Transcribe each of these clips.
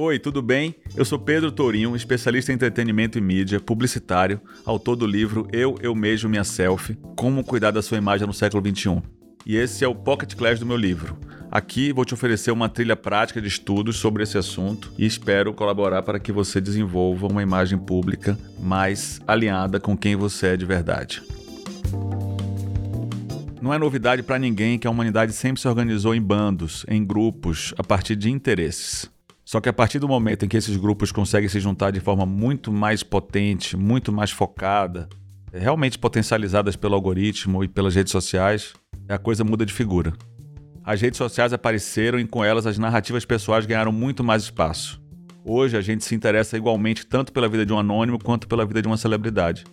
Oi, tudo bem? Eu sou Pedro Tourinho, especialista em entretenimento e mídia, publicitário, autor do livro Eu, Eu Mesmo, Minha Selfie, Como Cuidar da Sua Imagem no Século XXI. E esse é o Pocket Class do meu livro. Aqui vou te oferecer uma trilha prática de estudos sobre esse assunto e espero colaborar para que você desenvolva uma imagem pública mais alinhada com quem você é de verdade. Não é novidade para ninguém que a humanidade sempre se organizou em bandos, em grupos, a partir de interesses. Só que a partir do momento em que esses grupos conseguem se juntar de forma muito mais potente, muito mais focada, realmente potencializadas pelo algoritmo e pelas redes sociais, a coisa muda de figura. As redes sociais apareceram e com elas as narrativas pessoais ganharam muito mais espaço. Hoje a gente se interessa igualmente tanto pela vida de um anônimo quanto pela vida de uma celebridade.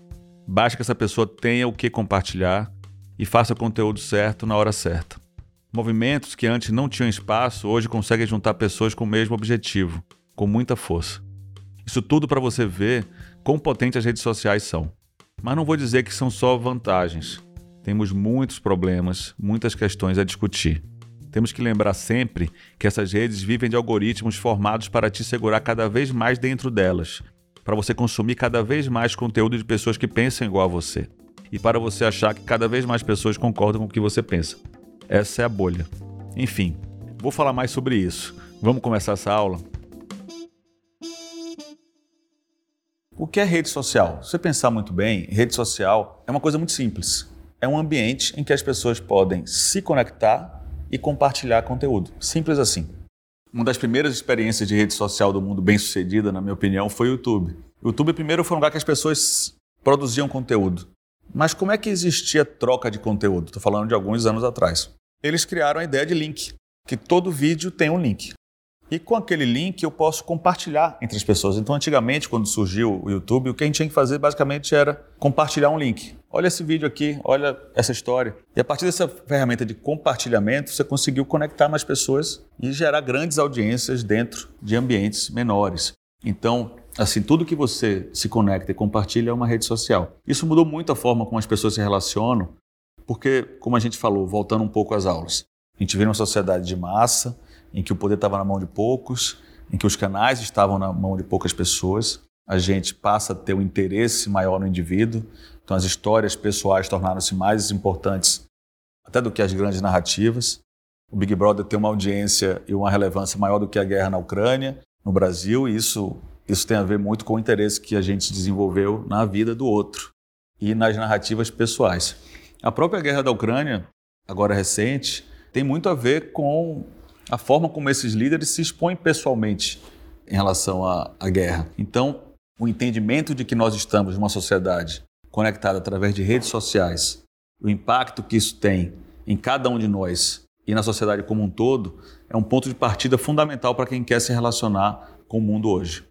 Basta que essa pessoa tenha o que compartilhar e faça o conteúdo certo na hora certa. Movimentos que antes não tinham espaço hoje conseguem juntar pessoas com o mesmo objetivo, com muita força. Isso tudo para você ver quão potentes as redes sociais são. Mas não vou dizer que são só vantagens. Temos muitos problemas, muitas questões a discutir. Temos que lembrar sempre que essas redes vivem de algoritmos formados para te segurar cada vez mais dentro delas, para você consumir cada vez mais conteúdo de pessoas que pensam igual a você e para você achar que cada vez mais pessoas concordam com o que você pensa. Essa é a bolha. Enfim, vou falar mais sobre isso. Vamos começar essa aula? O que é rede social? Se você pensar muito bem, rede social é uma coisa muito simples. É um ambiente em que as pessoas podem se conectar e compartilhar conteúdo. Simples assim. Uma das primeiras experiências de rede social do mundo bem sucedida, na minha opinião, foi o YouTube. O YouTube primeiro foi um lugar que as pessoas produziam conteúdo. Mas como é que existia troca de conteúdo? Estou falando de alguns anos atrás. Eles criaram a ideia de link, que todo vídeo tem um link. E com aquele link eu posso compartilhar entre as pessoas. Então, antigamente, quando surgiu o YouTube, o que a gente tinha que fazer basicamente era compartilhar um link. Olha esse vídeo aqui, olha essa história. E a partir dessa ferramenta de compartilhamento, você conseguiu conectar mais pessoas e gerar grandes audiências dentro de ambientes menores. Então, Assim, tudo que você se conecta e compartilha é uma rede social. Isso mudou muito a forma como as pessoas se relacionam, porque, como a gente falou, voltando um pouco às aulas, a gente vê uma sociedade de massa, em que o poder estava na mão de poucos, em que os canais estavam na mão de poucas pessoas, a gente passa a ter um interesse maior no indivíduo, então as histórias pessoais tornaram-se mais importantes até do que as grandes narrativas. O Big Brother tem uma audiência e uma relevância maior do que a guerra na Ucrânia, no Brasil, e isso isso tem a ver muito com o interesse que a gente desenvolveu na vida do outro e nas narrativas pessoais. A própria guerra da Ucrânia, agora recente, tem muito a ver com a forma como esses líderes se expõem pessoalmente em relação à, à guerra. Então, o entendimento de que nós estamos numa sociedade conectada através de redes sociais, o impacto que isso tem em cada um de nós e na sociedade como um todo, é um ponto de partida fundamental para quem quer se relacionar com o mundo hoje.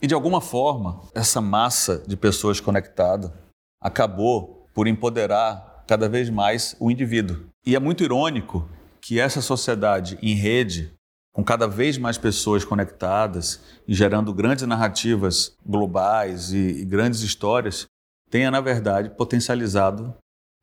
E de alguma forma, essa massa de pessoas conectadas acabou por empoderar cada vez mais o indivíduo. E é muito irônico que essa sociedade em rede, com cada vez mais pessoas conectadas e gerando grandes narrativas globais e, e grandes histórias, tenha, na verdade, potencializado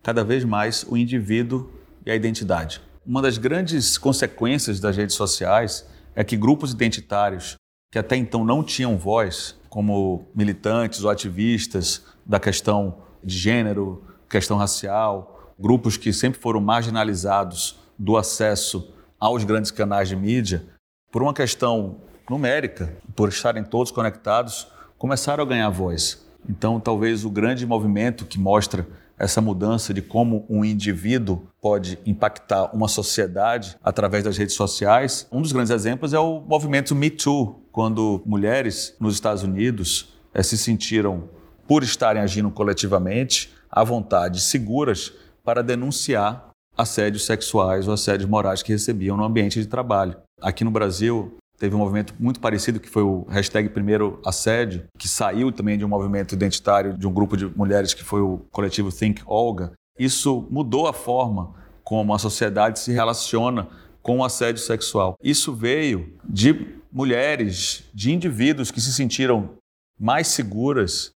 cada vez mais o indivíduo e a identidade. Uma das grandes consequências das redes sociais é que grupos identitários que até então não tinham voz, como militantes ou ativistas da questão de gênero, questão racial, grupos que sempre foram marginalizados do acesso aos grandes canais de mídia, por uma questão numérica, por estarem todos conectados, começaram a ganhar voz. Então, talvez o grande movimento que mostra essa mudança de como um indivíduo pode impactar uma sociedade através das redes sociais. Um dos grandes exemplos é o movimento Me Too, quando mulheres nos Estados Unidos é, se sentiram, por estarem agindo coletivamente, à vontade, seguras para denunciar assédios sexuais ou assédios morais que recebiam no ambiente de trabalho. Aqui no Brasil, Teve um movimento muito parecido que foi o hashtag Primeiro Assédio, que saiu também de um movimento identitário de um grupo de mulheres que foi o coletivo Think Olga. Isso mudou a forma como a sociedade se relaciona com o assédio sexual. Isso veio de mulheres, de indivíduos que se sentiram mais seguras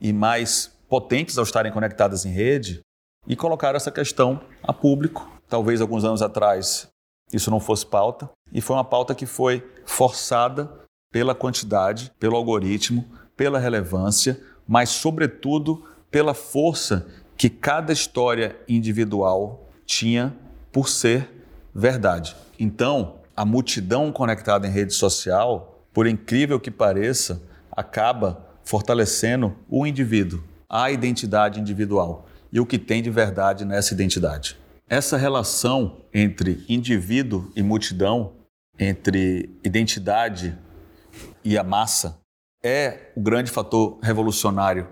e mais potentes ao estarem conectadas em rede e colocaram essa questão a público. Talvez alguns anos atrás isso não fosse pauta, e foi uma pauta que foi forçada pela quantidade, pelo algoritmo, pela relevância, mas, sobretudo, pela força que cada história individual tinha por ser verdade. Então, a multidão conectada em rede social, por incrível que pareça, acaba fortalecendo o indivíduo, a identidade individual e o que tem de verdade nessa identidade. Essa relação entre indivíduo e multidão, entre identidade e a massa, é o grande fator revolucionário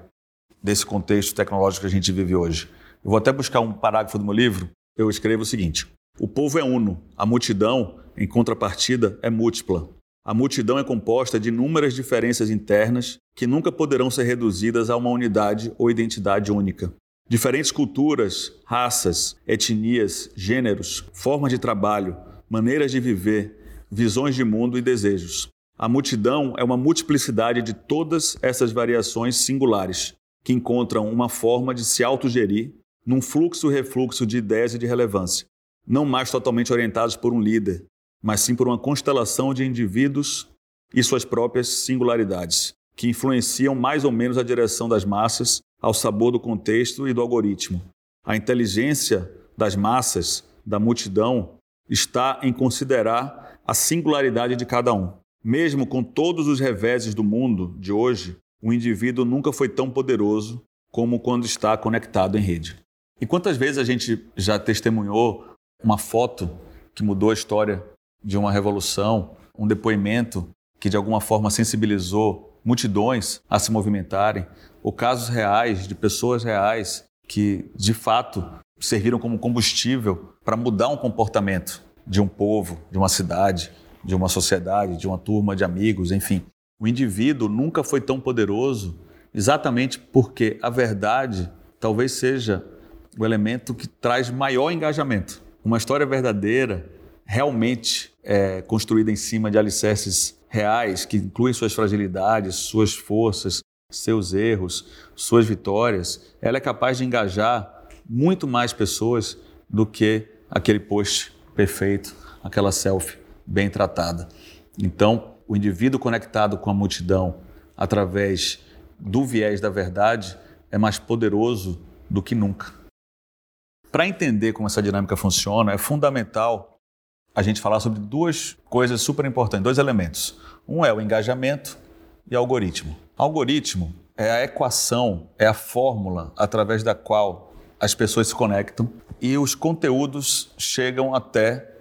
desse contexto tecnológico que a gente vive hoje. Eu vou até buscar um parágrafo do meu livro. Eu escrevo o seguinte: O povo é uno, a multidão, em contrapartida, é múltipla. A multidão é composta de inúmeras diferenças internas que nunca poderão ser reduzidas a uma unidade ou identidade única. Diferentes culturas, raças, etnias, gêneros, formas de trabalho, maneiras de viver, visões de mundo e desejos. A multidão é uma multiplicidade de todas essas variações singulares, que encontram uma forma de se autogerir num fluxo-refluxo de ideias e de relevância, não mais totalmente orientados por um líder, mas sim por uma constelação de indivíduos e suas próprias singularidades, que influenciam mais ou menos a direção das massas ao sabor do contexto e do algoritmo. A inteligência das massas, da multidão, está em considerar a singularidade de cada um. Mesmo com todos os reveses do mundo de hoje, o indivíduo nunca foi tão poderoso como quando está conectado em rede. E quantas vezes a gente já testemunhou uma foto que mudou a história de uma revolução, um depoimento que de alguma forma sensibilizou multidões a se movimentarem, ou casos reais de pessoas reais que de fato serviram como combustível para mudar um comportamento de um povo, de uma cidade, de uma sociedade, de uma turma de amigos, enfim. O indivíduo nunca foi tão poderoso exatamente porque a verdade talvez seja o elemento que traz maior engajamento. Uma história verdadeira realmente é, construída em cima de alicerces reais, que incluem suas fragilidades, suas forças, seus erros, suas vitórias, ela é capaz de engajar muito mais pessoas do que aquele post perfeito, aquela selfie bem tratada. Então, o indivíduo conectado com a multidão através do viés da verdade é mais poderoso do que nunca. Para entender como essa dinâmica funciona, é fundamental a gente falar sobre duas coisas super importantes, dois elementos. Um é o engajamento e algoritmo. Algoritmo é a equação, é a fórmula através da qual as pessoas se conectam e os conteúdos chegam até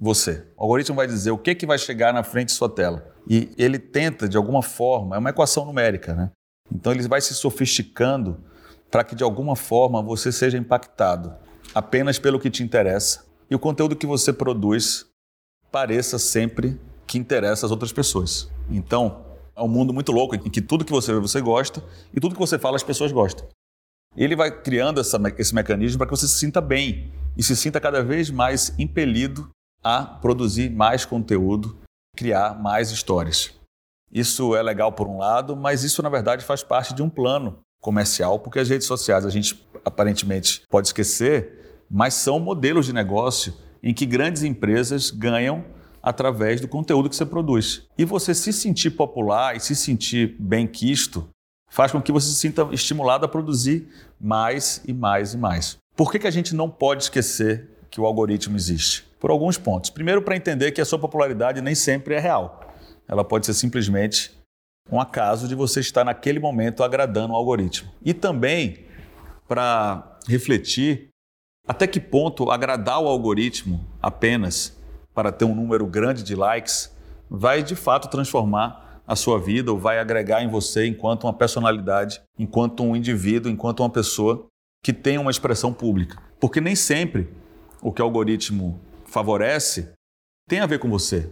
você. O algoritmo vai dizer o que, que vai chegar na frente de sua tela. E ele tenta, de alguma forma, é uma equação numérica, né? Então ele vai se sofisticando para que, de alguma forma, você seja impactado apenas pelo que te interessa e o conteúdo que você produz pareça sempre que interessa às outras pessoas. Então, é um mundo muito louco em que tudo que você vê você gosta e tudo que você fala as pessoas gostam. Ele vai criando essa, esse mecanismo para que você se sinta bem e se sinta cada vez mais impelido a produzir mais conteúdo, criar mais histórias. Isso é legal por um lado, mas isso na verdade faz parte de um plano comercial, porque as redes sociais a gente aparentemente pode esquecer, mas são modelos de negócio em que grandes empresas ganham através do conteúdo que você produz. E você se sentir popular e se sentir bem quisto faz com que você se sinta estimulado a produzir mais e mais e mais. Por que, que a gente não pode esquecer que o algoritmo existe? Por alguns pontos. Primeiro, para entender que a sua popularidade nem sempre é real. Ela pode ser simplesmente um acaso de você estar naquele momento agradando o algoritmo. E também para refletir até que ponto agradar o algoritmo apenas para ter um número grande de likes vai de fato transformar a sua vida ou vai agregar em você enquanto uma personalidade, enquanto um indivíduo, enquanto uma pessoa que tem uma expressão pública. Porque nem sempre o que o algoritmo favorece tem a ver com você.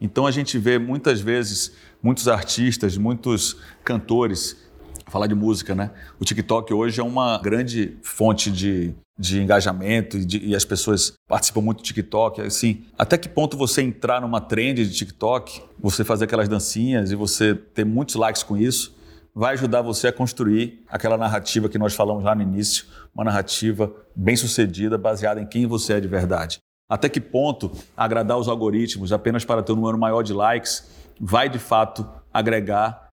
Então a gente vê muitas vezes muitos artistas, muitos cantores falar de música, né? O TikTok hoje é uma grande fonte de, de engajamento e, de, e, as pessoas participam muito do TikTok. Assim, até que ponto você entrar numa trend de TikTok, você fazer aquelas dancinhas e você ter muitos likes com isso, vai ajudar você a construir aquela narrativa que nós falamos lá no início, uma narrativa bem sucedida, baseada em quem você é de verdade. Até que ponto agradar os algoritmos apenas para ter um número maior de likes vai de fato agregar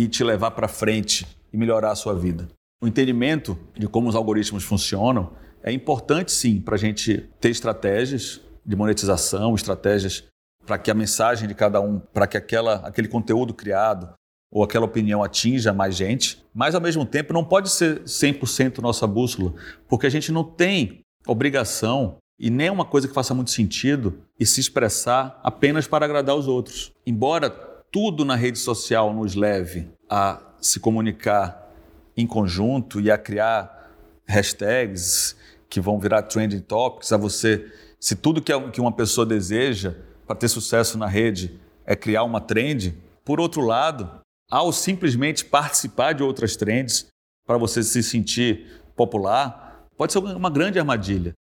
e te levar para frente e melhorar a sua vida? O entendimento de como os algoritmos funcionam é importante sim para a gente ter estratégias de monetização, estratégias para que a mensagem de cada um, para que aquela, aquele conteúdo criado ou aquela opinião atinja mais gente, mas ao mesmo tempo não pode ser 100% nossa bússola, porque a gente não tem obrigação e nem uma coisa que faça muito sentido e se expressar apenas para agradar os outros. Embora tudo na rede social nos leve a se comunicar em conjunto e a criar hashtags que vão virar trending topics, a você, se tudo que uma pessoa deseja para ter sucesso na rede é criar uma trend, por outro lado, ao simplesmente participar de outras trends para você se sentir popular, pode ser uma grande armadilha.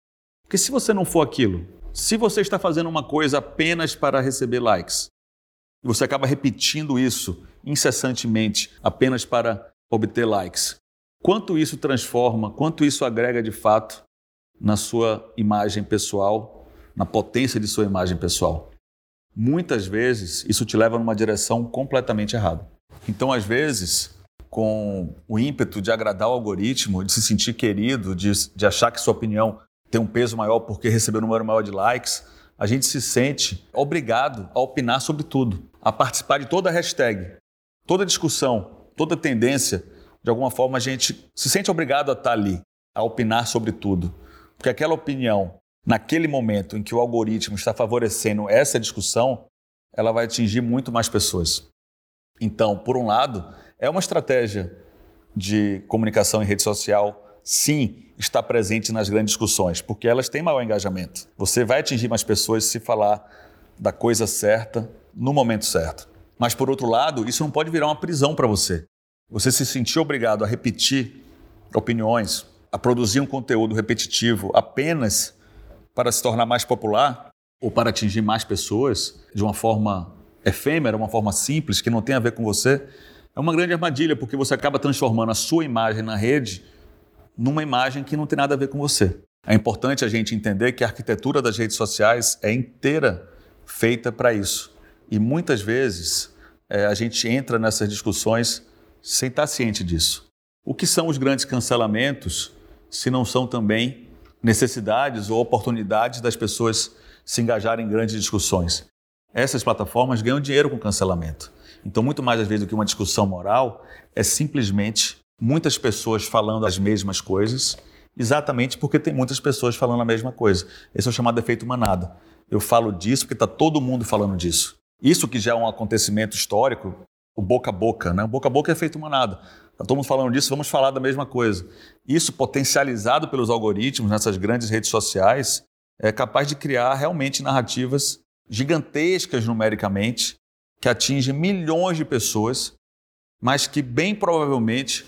Porque se você não for aquilo, se você está fazendo uma coisa apenas para receber likes, você acaba repetindo isso incessantemente apenas para obter likes, quanto isso transforma, quanto isso agrega de fato na sua imagem pessoal, na potência de sua imagem pessoal? Muitas vezes isso te leva numa direção completamente errada. Então, às vezes, com o ímpeto de agradar o algoritmo, de se sentir querido, de, de achar que sua opinião tem um peso maior porque recebeu um número maior de likes, a gente se sente obrigado a opinar sobre tudo, a participar de toda hashtag, toda discussão, toda tendência. De alguma forma, a gente se sente obrigado a estar ali, a opinar sobre tudo. Porque aquela opinião, naquele momento em que o algoritmo está favorecendo essa discussão, ela vai atingir muito mais pessoas. Então, por um lado, é uma estratégia de comunicação em rede social sim, está presente nas grandes discussões, porque elas têm maior engajamento. Você vai atingir mais pessoas se falar da coisa certa no momento certo. Mas, por outro lado, isso não pode virar uma prisão para você. Você se sentir obrigado a repetir opiniões, a produzir um conteúdo repetitivo apenas para se tornar mais popular ou para atingir mais pessoas de uma forma efêmera, uma forma simples, que não tem a ver com você, é uma grande armadilha, porque você acaba transformando a sua imagem na rede numa imagem que não tem nada a ver com você. É importante a gente entender que a arquitetura das redes sociais é inteira feita para isso. E muitas vezes é, a gente entra nessas discussões sem estar ciente disso. O que são os grandes cancelamentos se não são também necessidades ou oportunidades das pessoas se engajarem em grandes discussões? Essas plataformas ganham dinheiro com cancelamento. Então, muito mais às vezes do que uma discussão moral, é simplesmente muitas pessoas falando as mesmas coisas, exatamente porque tem muitas pessoas falando a mesma coisa. Esse é o chamado efeito manada. Eu falo disso porque está todo mundo falando disso. Isso que já é um acontecimento histórico, o boca a boca, né? O boca a boca é efeito manada. Está todo mundo falando disso, vamos falar da mesma coisa. Isso potencializado pelos algoritmos nessas grandes redes sociais é capaz de criar realmente narrativas gigantescas numericamente que atingem milhões de pessoas, mas que bem provavelmente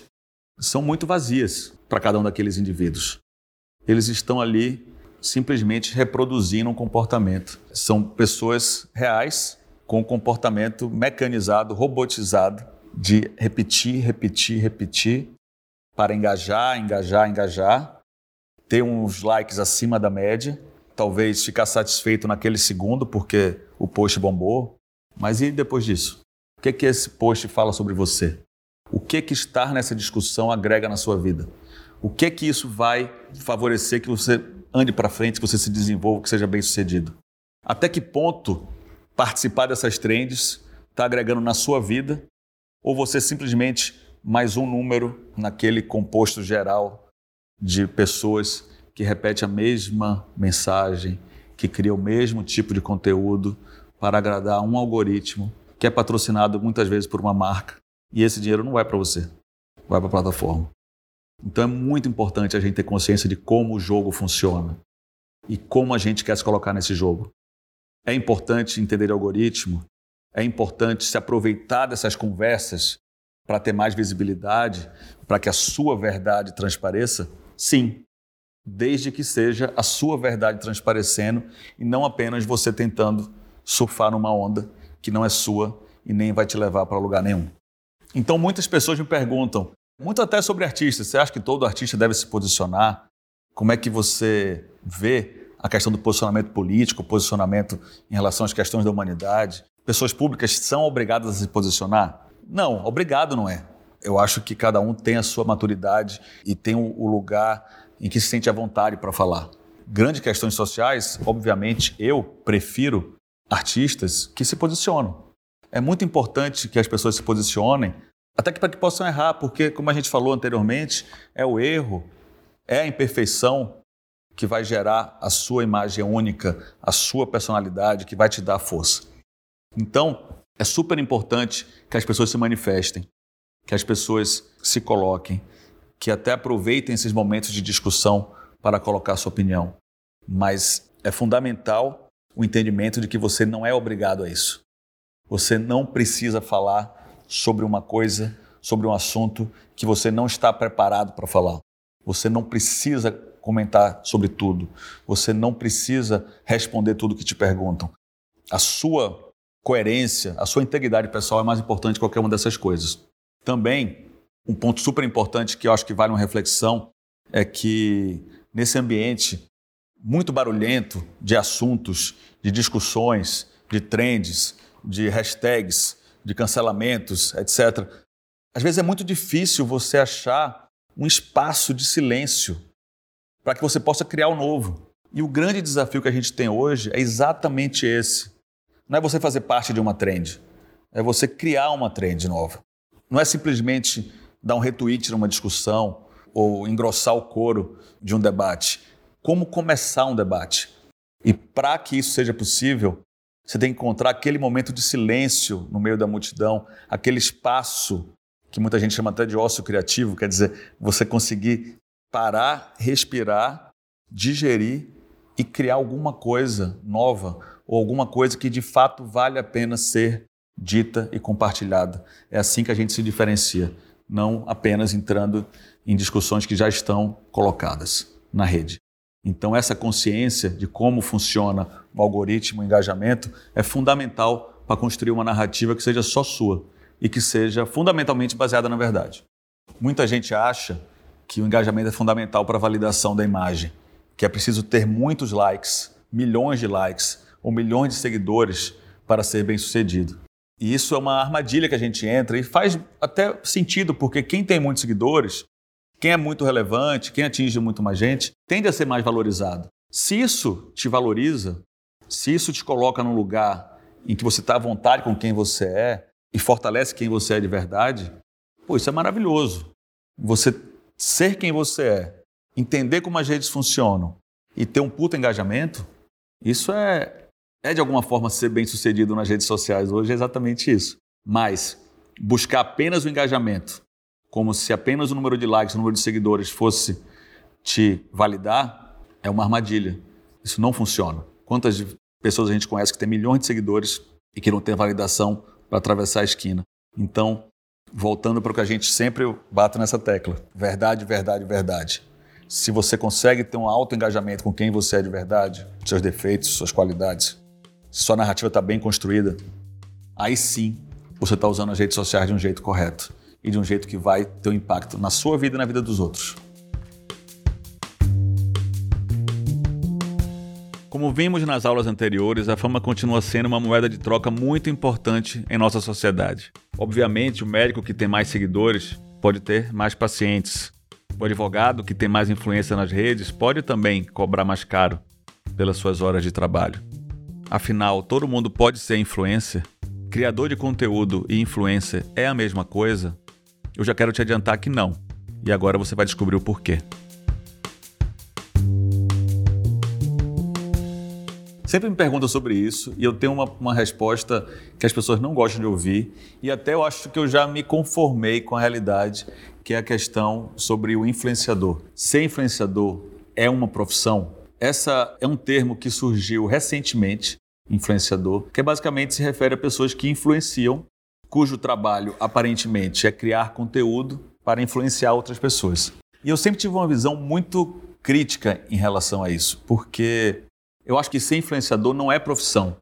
são muito vazias para cada um daqueles indivíduos. Eles estão ali simplesmente reproduzindo um comportamento. São pessoas reais com um comportamento mecanizado, robotizado, de repetir, repetir, repetir, para engajar, engajar, engajar, ter uns likes acima da média, talvez ficar satisfeito naquele segundo porque o post bombou. Mas e depois disso? O que, que esse post fala sobre você? O que que estar nessa discussão agrega na sua vida? O que que isso vai favorecer que você ande para frente, que você se desenvolva, que seja bem sucedido? Até que ponto participar dessas trends está agregando na sua vida ou você simplesmente mais um número naquele composto geral de pessoas que repete a mesma mensagem, que cria o mesmo tipo de conteúdo para agradar um algoritmo que é patrocinado muitas vezes por uma marca e esse dinheiro não vai para você, vai para a plataforma. Então é muito importante a gente ter consciência de como o jogo funciona e como a gente quer se colocar nesse jogo. É importante entender o algoritmo, é importante se aproveitar dessas conversas para ter mais visibilidade, para que a sua verdade transpareça? Sim, desde que seja a sua verdade transparecendo e não apenas você tentando surfar numa onda que não é sua e nem vai te levar para lugar nenhum. Então muitas pessoas me perguntam, muito até sobre artistas, você acha que todo artista deve se posicionar? Como é que você vê a questão do posicionamento político, posicionamento em relação às questões da humanidade. Pessoas públicas são obrigadas a se posicionar? Não, obrigado não é. Eu acho que cada um tem a sua maturidade e tem o lugar em que se sente à vontade para falar. Grandes questões sociais, obviamente, eu prefiro artistas que se posicionam. É muito importante que as pessoas se posicionem, até que para que possam errar, porque, como a gente falou anteriormente, é o erro, é a imperfeição que vai gerar a sua imagem única, a sua personalidade, que vai te dar força. Então, é super importante que as pessoas se manifestem, que as pessoas se coloquem, que até aproveitem esses momentos de discussão para colocar sua opinião. Mas é fundamental o entendimento de que você não é obrigado a isso. Você não precisa falar sobre uma coisa, sobre um assunto que você não está preparado para falar. Você não precisa comentar sobre tudo. Você não precisa responder tudo que te perguntam. A sua coerência, a sua integridade pessoal é mais importante que qualquer uma dessas coisas. Também, um ponto super importante que eu acho que vale uma reflexão é que nesse ambiente muito barulhento de assuntos, de discussões, de trends, de hashtags, de cancelamentos, etc. Às vezes é muito difícil você achar um espaço de silêncio para que você possa criar o novo. E o grande desafio que a gente tem hoje é exatamente esse. Não é você fazer parte de uma trend, é você criar uma trend nova. Não é simplesmente dar um retweet numa discussão ou engrossar o coro de um debate como começar um debate. E para que isso seja possível, você tem que encontrar aquele momento de silêncio no meio da multidão, aquele espaço que muita gente chama até de ócio criativo, quer dizer, você conseguir parar, respirar, digerir e criar alguma coisa nova ou alguma coisa que de fato vale a pena ser dita e compartilhada. É assim que a gente se diferencia, não apenas entrando em discussões que já estão colocadas na rede. Então, essa consciência de como funciona o algoritmo, o engajamento, é fundamental para construir uma narrativa que seja só sua e que seja fundamentalmente baseada na verdade. Muita gente acha que o engajamento é fundamental para a validação da imagem, que é preciso ter muitos likes, milhões de likes ou milhões de seguidores para ser bem sucedido. E isso é uma armadilha que a gente entra e faz até sentido, porque quem tem muitos seguidores quem é muito relevante, quem atinge muito mais gente, tende a ser mais valorizado. Se isso te valoriza, se isso te coloca num lugar em que você está à vontade com quem você é e fortalece quem você é de verdade, pô, isso é maravilhoso. Você ser quem você é, entender como as redes funcionam e ter um puta engajamento, isso é, é de alguma forma ser bem sucedido nas redes sociais hoje, é exatamente isso. Mas buscar apenas o engajamento como se apenas o número de likes, o número de seguidores fosse te validar, é uma armadilha. Isso não funciona. Quantas pessoas a gente conhece que tem milhões de seguidores e que não tem validação para atravessar a esquina? Então, voltando para o que a gente sempre bate nessa tecla: verdade, verdade, verdade. Se você consegue ter um alto engajamento com quem você é de verdade, seus defeitos, suas qualidades, se sua narrativa está bem construída, aí sim você está usando as redes sociais de um jeito correto e de um jeito que vai ter um impacto na sua vida e na vida dos outros. Como vimos nas aulas anteriores, a fama continua sendo uma moeda de troca muito importante em nossa sociedade. Obviamente, o médico que tem mais seguidores pode ter mais pacientes. O advogado que tem mais influência nas redes pode também cobrar mais caro pelas suas horas de trabalho. Afinal, todo mundo pode ser influencer? Criador de conteúdo e influencer é a mesma coisa? Eu já quero te adiantar que não. E agora você vai descobrir o porquê. Sempre me perguntam sobre isso e eu tenho uma, uma, resposta que as pessoas não gostam de ouvir e até eu acho que eu já me conformei com a realidade, que é a questão sobre o influenciador. Ser influenciador é uma profissão? Essa é um termo que surgiu recentemente, influenciador, que basicamente se refere a pessoas que influenciam cujo trabalho aparentemente é criar conteúdo para influenciar outras pessoas. E eu sempre tive uma visão muito crítica em relação a isso, porque eu acho que ser influenciador não é profissão.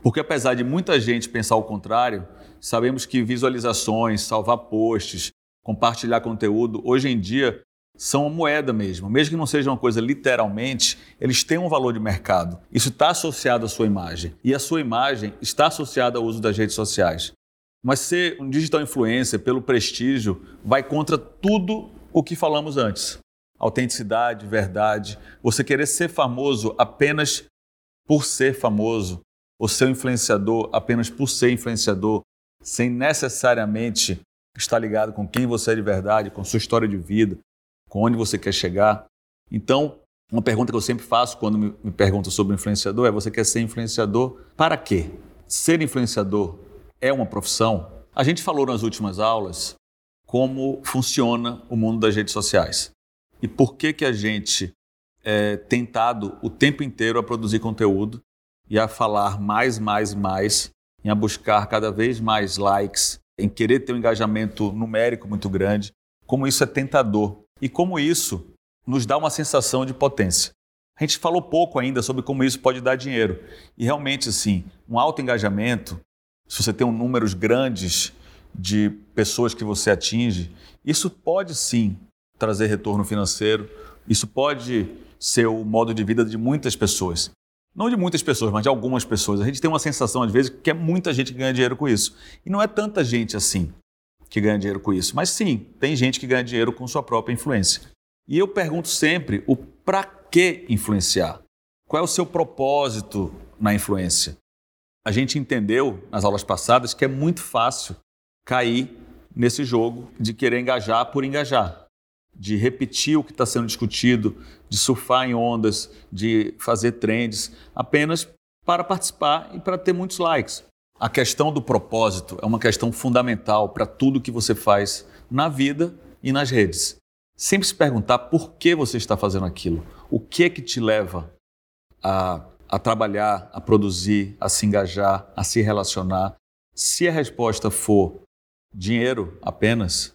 Porque apesar de muita gente pensar o contrário, sabemos que visualizações, salvar posts, compartilhar conteúdo, hoje em dia são uma moeda mesmo. Mesmo que não seja uma coisa literalmente, eles têm um valor de mercado. Isso está associado à sua imagem. E a sua imagem está associada ao uso das redes sociais. Mas ser um digital influencer pelo prestígio vai contra tudo o que falamos antes. Autenticidade, verdade. Você querer ser famoso apenas por ser famoso, ou ser um influenciador apenas por ser influenciador, sem necessariamente estar ligado com quem você é de verdade, com sua história de vida, com onde você quer chegar. Então, uma pergunta que eu sempre faço quando me perguntam sobre influenciador é: você quer ser influenciador para quê? Ser influenciador é uma profissão? A gente falou nas últimas aulas como funciona o mundo das redes sociais e por que que a gente é tentado o tempo inteiro a produzir conteúdo e a falar mais, mais, mais, em a buscar cada vez mais likes, em querer ter um engajamento numérico muito grande, como isso é tentador e como isso nos dá uma sensação de potência. A gente falou pouco ainda sobre como isso pode dar dinheiro. E realmente, assim, um alto engajamento, se você tem um números grandes de pessoas que você atinge, isso pode sim trazer retorno financeiro, isso pode ser o modo de vida de muitas pessoas. Não de muitas pessoas, mas de algumas pessoas. A gente tem uma sensação, às vezes, que é muita gente que ganha dinheiro com isso. E não é tanta gente assim que ganha dinheiro com isso. Mas sim, tem gente que ganha dinheiro com sua própria influência. E eu pergunto sempre o para que influenciar? Qual é o seu propósito na influência? A gente entendeu nas aulas passadas que é muito fácil cair nesse jogo de querer engajar por engajar, de repetir o que está sendo discutido, de surfar em ondas, de fazer trends, apenas para participar e para ter muitos likes. A questão do propósito é uma questão fundamental para tudo que você faz na vida e nas redes. Sempre se perguntar por que você está fazendo aquilo. O que é que te leva a, a trabalhar, a produzir, a se engajar, a se relacionar. Se a resposta for dinheiro apenas,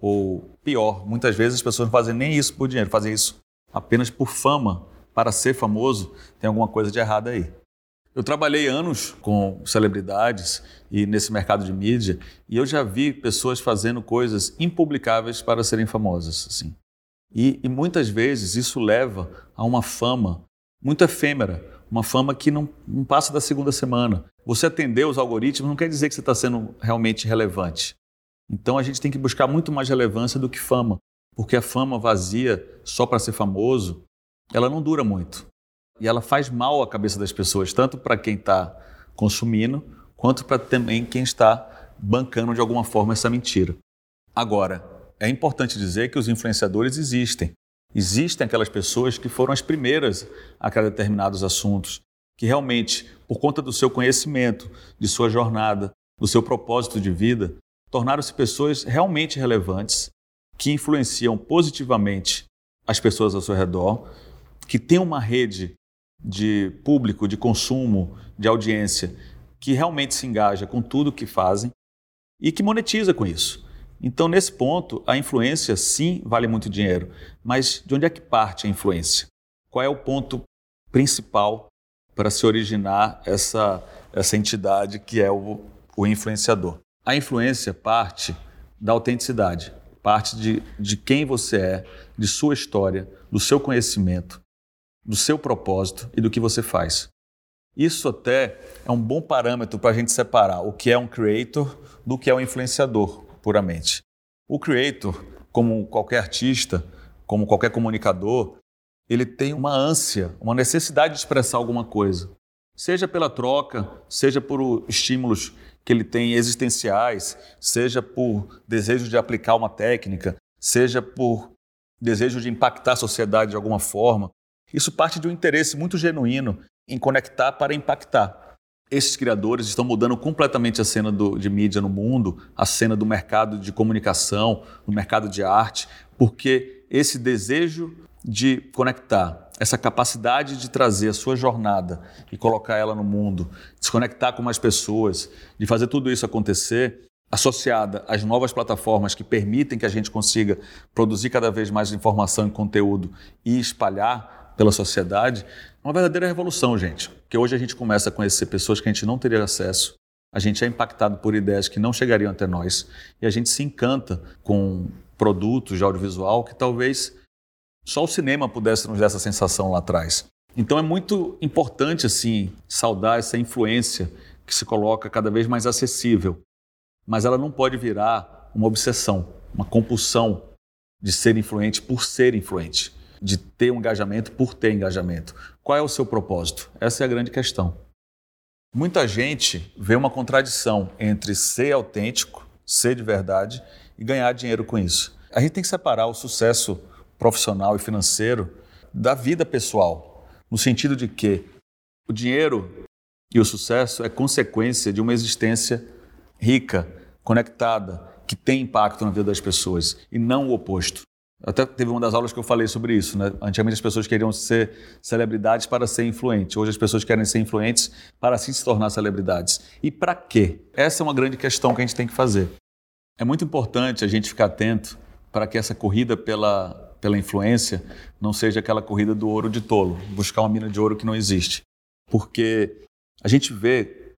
ou pior, muitas vezes as pessoas não fazem nem isso por dinheiro, fazem isso apenas por fama, para ser famoso, tem alguma coisa de errado aí. Eu trabalhei anos com celebridades e nesse mercado de mídia e eu já vi pessoas fazendo coisas impublicáveis para serem famosas, assim. E, e muitas vezes isso leva a uma fama muito efêmera, uma fama que não, não passa da segunda semana. Você atender os algoritmos não quer dizer que você está sendo realmente relevante. Então a gente tem que buscar muito mais relevância do que fama, porque a fama vazia só para ser famoso, ela não dura muito. E ela faz mal à cabeça das pessoas, tanto para quem está consumindo, quanto para também quem está bancando de alguma forma essa mentira. Agora, é importante dizer que os influenciadores existem. Existem aquelas pessoas que foram as primeiras a criar determinados assuntos, que realmente, por conta do seu conhecimento, de sua jornada, do seu propósito de vida, tornaram-se pessoas realmente relevantes, que influenciam positivamente as pessoas ao seu redor, que têm uma rede de público, de consumo, de audiência, que realmente se engaja com tudo que fazem e que monetiza com isso. Então, nesse ponto, a influência sim vale muito dinheiro, mas de onde é que parte a influência? Qual é o ponto principal para se originar essa, essa entidade que é o, o influenciador? A influência parte da autenticidade, parte de, de quem você é, de sua história, do seu conhecimento, do seu propósito e do que você faz. Isso até é um bom parâmetro para a gente separar o que é um creator do que é um influenciador, puramente. O creator, como qualquer artista, como qualquer comunicador, ele tem uma ânsia, uma necessidade de expressar alguma coisa. Seja pela troca, seja por estímulos que ele tem existenciais, seja por desejo de aplicar uma técnica, seja por desejo de impactar a sociedade de alguma forma. Isso parte de um interesse muito genuíno em conectar para impactar. Esses criadores estão mudando completamente a cena do, de mídia no mundo, a cena do mercado de comunicação, do mercado de arte, porque esse desejo de conectar, essa capacidade de trazer a sua jornada e colocar ela no mundo, se conectar com mais pessoas, de fazer tudo isso acontecer, associada às novas plataformas que permitem que a gente consiga produzir cada vez mais informação e conteúdo e espalhar pela sociedade, é uma verdadeira revolução, gente. Porque hoje a gente começa a conhecer pessoas que a gente não teria acesso, a gente é impactado por ideias que não chegariam até nós e a gente se encanta com produtos de audiovisual que talvez só o cinema pudesse nos dar essa sensação lá atrás. Então é muito importante assim saudar essa influência que se coloca cada vez mais acessível, mas ela não pode virar uma obsessão, uma compulsão de ser influente por ser influente, de ter um engajamento por ter engajamento. Qual é o seu propósito? Essa é a grande questão. Muita gente vê uma contradição entre ser autêntico, ser de verdade e ganhar dinheiro com isso. A gente tem que separar o sucesso profissional e financeiro da vida pessoal, no sentido de que o dinheiro e o sucesso é consequência de uma existência rica, conectada, que tem impacto na vida das pessoas e não o oposto. Até teve uma das aulas que eu falei sobre isso. Né? Antigamente as pessoas queriam ser celebridades para ser influentes. Hoje as pessoas querem ser influentes para assim se tornar celebridades. E para quê? Essa é uma grande questão que a gente tem que fazer. É muito importante a gente ficar atento para que essa corrida pela, pela influência não seja aquela corrida do ouro de tolo, buscar uma mina de ouro que não existe. Porque a gente vê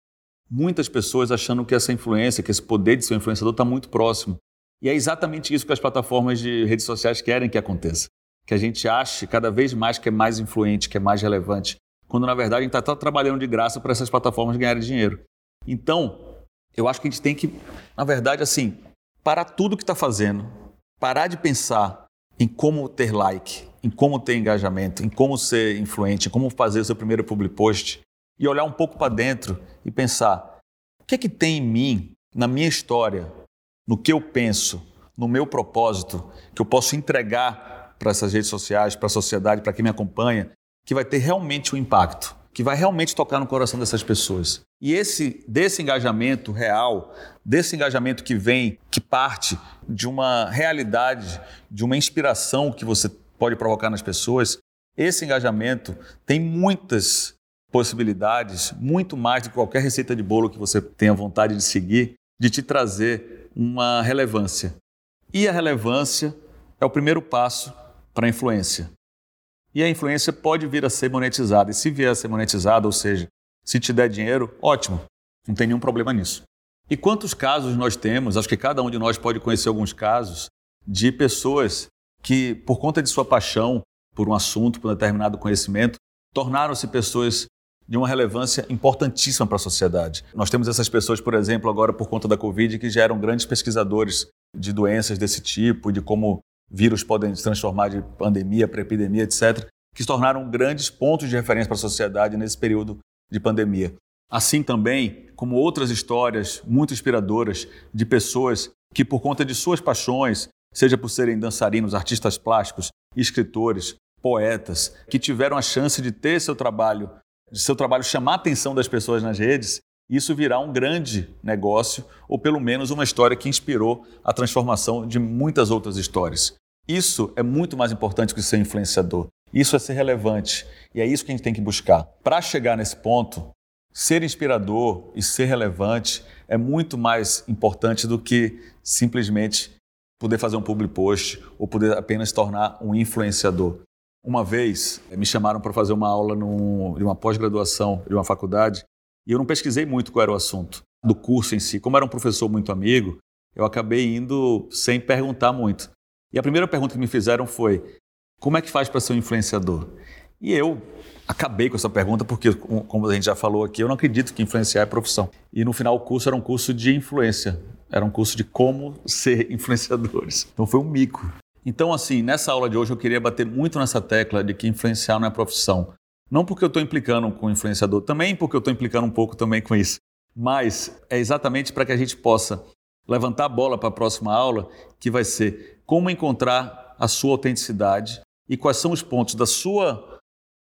muitas pessoas achando que essa influência, que esse poder de ser um influenciador está muito próximo. E é exatamente isso que as plataformas de redes sociais querem que aconteça. Que a gente ache cada vez mais que é mais influente, que é mais relevante, quando na verdade a gente está trabalhando de graça para essas plataformas ganharem dinheiro. Então, eu acho que a gente tem que, na verdade, assim, parar tudo que está fazendo, parar de pensar em como ter like, em como ter engajamento, em como ser influente, em como fazer o seu primeiro public post e olhar um pouco para dentro e pensar: o que é que tem em mim, na minha história, no que eu penso, no meu propósito, que eu posso entregar para essas redes sociais, para a sociedade, para quem me acompanha, que vai ter realmente um impacto, que vai realmente tocar no coração dessas pessoas. E esse desse engajamento real, desse engajamento que vem, que parte de uma realidade, de uma inspiração que você pode provocar nas pessoas, esse engajamento tem muitas possibilidades, muito mais do que qualquer receita de bolo que você tenha vontade de seguir, de te trazer uma relevância. E a relevância é o primeiro passo para a influência. E a influência pode vir a ser monetizada. E se vier a ser monetizada, ou seja, se te der dinheiro, ótimo, não tem nenhum problema nisso. E quantos casos nós temos, acho que cada um de nós pode conhecer alguns casos, de pessoas que, por conta de sua paixão por um assunto, por um determinado conhecimento, tornaram-se pessoas de uma relevância importantíssima para a sociedade. Nós temos essas pessoas, por exemplo, agora por conta da Covid, que já eram grandes pesquisadores de doenças desse tipo, de como vírus podem se transformar de pandemia para epidemia, etc., que se tornaram grandes pontos de referência para a sociedade nesse período de pandemia. Assim também como outras histórias muito inspiradoras de pessoas que, por conta de suas paixões, seja por serem dançarinos, artistas plásticos, escritores, poetas, que tiveram a chance de ter seu trabalho de seu trabalho chamar a atenção das pessoas nas redes, isso virá um grande negócio, ou pelo menos uma história que inspirou a transformação de muitas outras histórias. Isso é muito mais importante que ser influenciador. Isso é ser relevante. E é isso que a gente tem que buscar. Para chegar nesse ponto, ser inspirador e ser relevante é muito mais importante do que simplesmente poder fazer um public post ou poder apenas tornar um influenciador. Uma vez eh, me chamaram para fazer uma aula num, de uma pós-graduação de uma faculdade e eu não pesquisei muito qual era o assunto do curso em si. Como era um professor muito amigo, eu acabei indo sem perguntar muito. E a primeira pergunta que me fizeram foi: como é que faz para ser um influenciador? E eu acabei com essa pergunta porque, como a gente já falou aqui, eu não acredito que influenciar é profissão. E no final o curso era um curso de influência, era um curso de como ser influenciadores. Então foi um mico. Então, assim, nessa aula de hoje eu queria bater muito nessa tecla de que influenciar não é profissão. Não porque eu estou implicando com o influenciador, também porque eu estou implicando um pouco também com isso. Mas é exatamente para que a gente possa levantar a bola para a próxima aula, que vai ser como encontrar a sua autenticidade e quais são os pontos da sua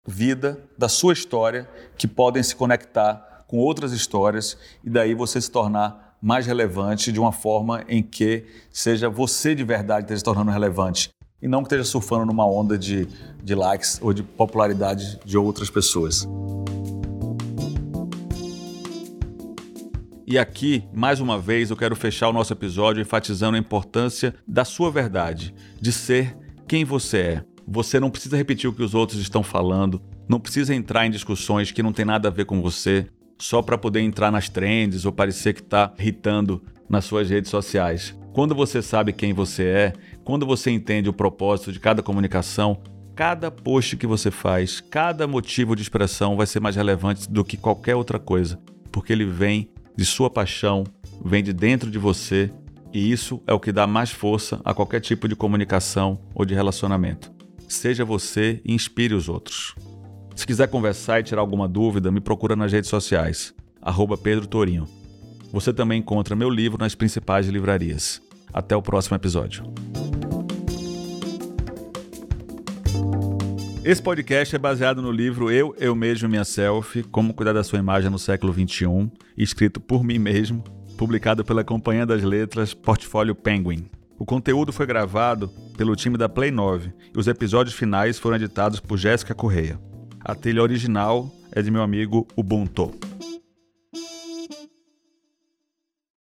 vida, da sua história, que podem se conectar com outras histórias e daí você se tornar mais relevante de uma forma em que seja você de verdade esteja se tornando relevante e não que esteja surfando numa onda de, de likes ou de popularidade de outras pessoas. E aqui, mais uma vez, eu quero fechar o nosso episódio enfatizando a importância da sua verdade, de ser quem você é. Você não precisa repetir o que os outros estão falando, não precisa entrar em discussões que não tem nada a ver com você só para poder entrar nas trends ou parecer que está irritando nas suas redes sociais. Quando você sabe quem você é, Quando você entende o propósito de cada comunicação, cada post que você faz, cada motivo de expressão vai ser mais relevante do que qualquer outra coisa, porque ele vem de sua paixão, vem de dentro de você, e isso é o que dá mais força a qualquer tipo de comunicação ou de relacionamento. Seja você e inspire os outros. Se quiser conversar e tirar alguma dúvida, me procura nas redes sociais, arroba Pedro Torinho. Você também encontra meu livro nas principais livrarias. Até o próximo episódio. Esse podcast é baseado no livro Eu, Eu Mesmo Minha Selfie, Como Cuidar da Sua Imagem no Século XXI, escrito por mim mesmo, publicado pela Companhia das Letras Portfólio Penguin. O conteúdo foi gravado pelo time da Play 9 e os episódios finais foram editados por Jéssica Correia. A trilha original é de meu amigo Ubuntu.